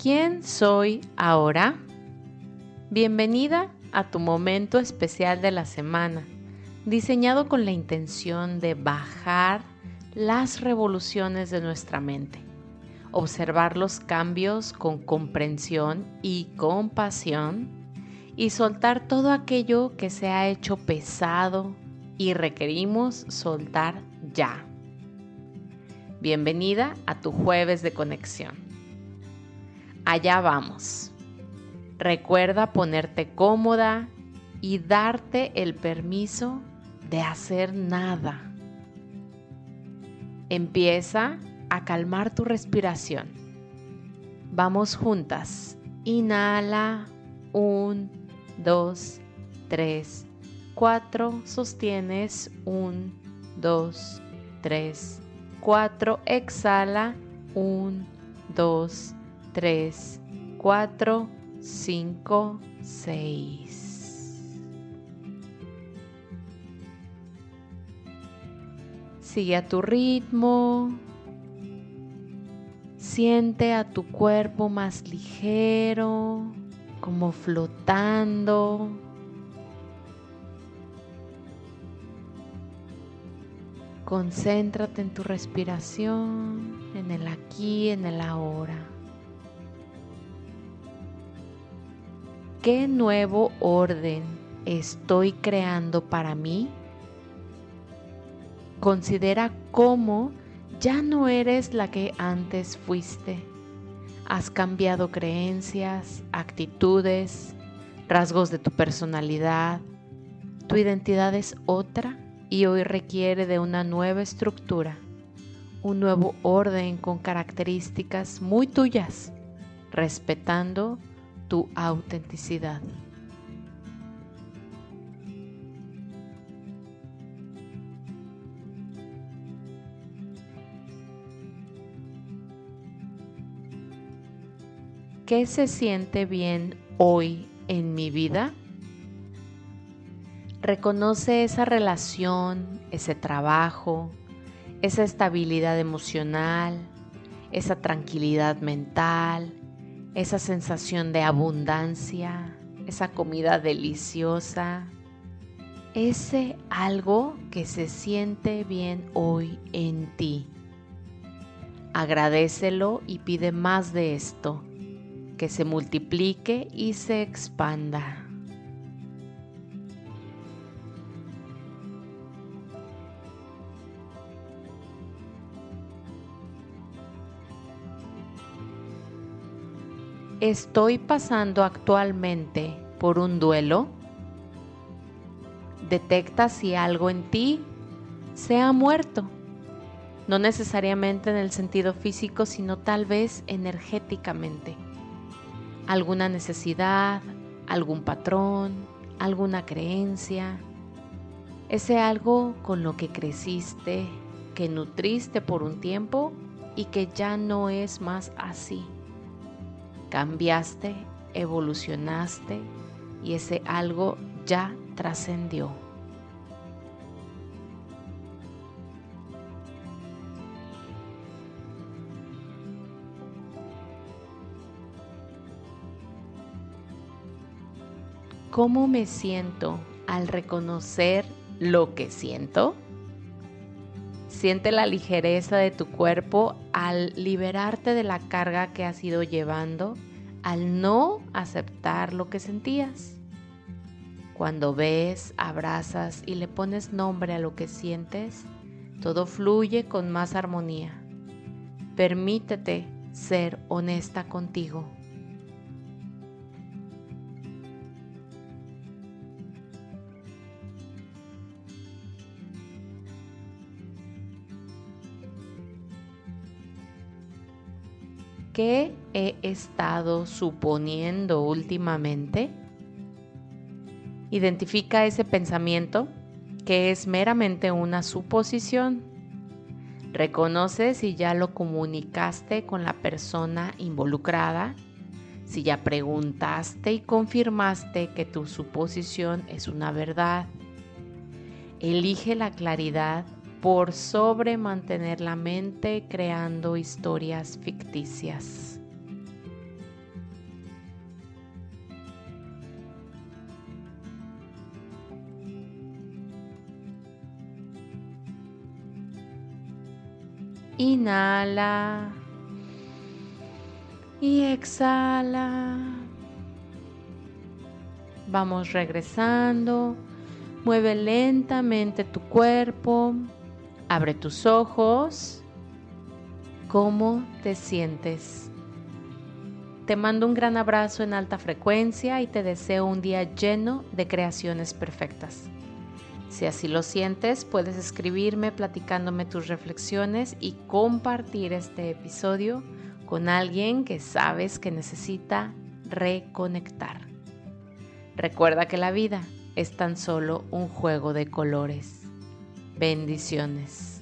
¿Quién soy ahora? Bienvenida a tu momento especial de la semana, diseñado con la intención de bajar las revoluciones de nuestra mente, observar los cambios con comprensión y compasión y soltar todo aquello que se ha hecho pesado y requerimos soltar ya. Bienvenida a tu jueves de conexión. Allá vamos. Recuerda ponerte cómoda y darte el permiso de hacer nada. Empieza a calmar tu respiración. Vamos juntas. Inhala. Un, dos, tres, cuatro. Sostienes. Un, dos, tres, cuatro. Exhala. Un, dos, 3, 4, 5, 6. Sigue a tu ritmo. Siente a tu cuerpo más ligero, como flotando. Concéntrate en tu respiración, en el aquí, en el ahora. ¿Qué nuevo orden estoy creando para mí? Considera cómo ya no eres la que antes fuiste. Has cambiado creencias, actitudes, rasgos de tu personalidad. Tu identidad es otra y hoy requiere de una nueva estructura, un nuevo orden con características muy tuyas, respetando tu autenticidad. ¿Qué se siente bien hoy en mi vida? Reconoce esa relación, ese trabajo, esa estabilidad emocional, esa tranquilidad mental, esa sensación de abundancia, esa comida deliciosa, ese algo que se siente bien hoy en ti. Agradecelo y pide más de esto, que se multiplique y se expanda. ¿Estoy pasando actualmente por un duelo? Detecta si algo en ti se ha muerto. No necesariamente en el sentido físico, sino tal vez energéticamente. Alguna necesidad, algún patrón, alguna creencia. Ese algo con lo que creciste, que nutriste por un tiempo y que ya no es más así cambiaste, evolucionaste y ese algo ya trascendió. ¿Cómo me siento al reconocer lo que siento? Siente la ligereza de tu cuerpo al liberarte de la carga que has ido llevando al no aceptar lo que sentías. Cuando ves, abrazas y le pones nombre a lo que sientes, todo fluye con más armonía. Permítete ser honesta contigo. ¿Qué he estado suponiendo últimamente? Identifica ese pensamiento que es meramente una suposición. Reconoce si ya lo comunicaste con la persona involucrada, si ya preguntaste y confirmaste que tu suposición es una verdad. Elige la claridad por sobre mantener la mente creando historias ficticias. Inhala y exhala. Vamos regresando. Mueve lentamente tu cuerpo. Abre tus ojos. ¿Cómo te sientes? Te mando un gran abrazo en alta frecuencia y te deseo un día lleno de creaciones perfectas. Si así lo sientes, puedes escribirme platicándome tus reflexiones y compartir este episodio con alguien que sabes que necesita reconectar. Recuerda que la vida es tan solo un juego de colores. Bendiciones.